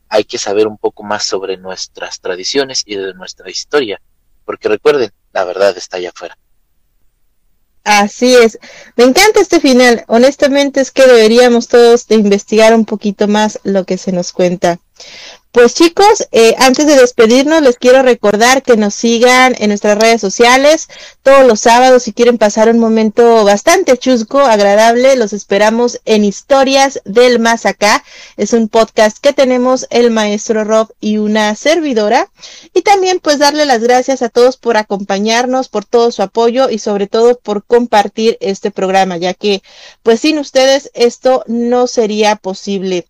Hay que saber un poco más sobre nuestras tradiciones y de nuestra historia, porque recuerden, la verdad está allá afuera. Así es. Me encanta este final. Honestamente es que deberíamos todos de investigar un poquito más lo que se nos cuenta. Pues chicos, eh, antes de despedirnos, les quiero recordar que nos sigan en nuestras redes sociales todos los sábados si quieren pasar un momento bastante chusco, agradable. Los esperamos en Historias del Más Acá. Es un podcast que tenemos el maestro Rob y una servidora. Y también pues darle las gracias a todos por acompañarnos, por todo su apoyo y sobre todo por compartir este programa, ya que pues sin ustedes esto no sería posible.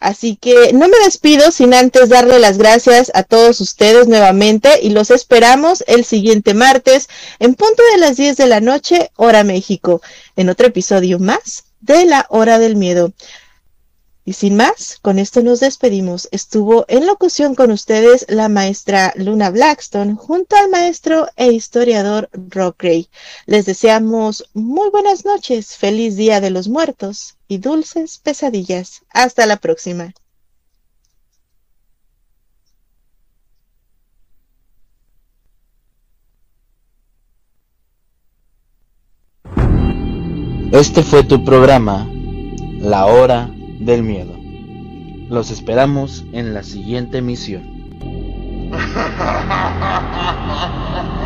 Así que no me despido sin antes darle las gracias a todos ustedes nuevamente y los esperamos el siguiente martes en punto de las 10 de la noche, hora México, en otro episodio más de la hora del miedo. Y sin más, con esto nos despedimos. Estuvo en locución con ustedes la maestra Luna Blackstone junto al maestro e historiador Rock Gray. Les deseamos muy buenas noches, feliz Día de los Muertos y dulces pesadillas. Hasta la próxima. Este fue tu programa, La Hora del miedo. Los esperamos en la siguiente misión.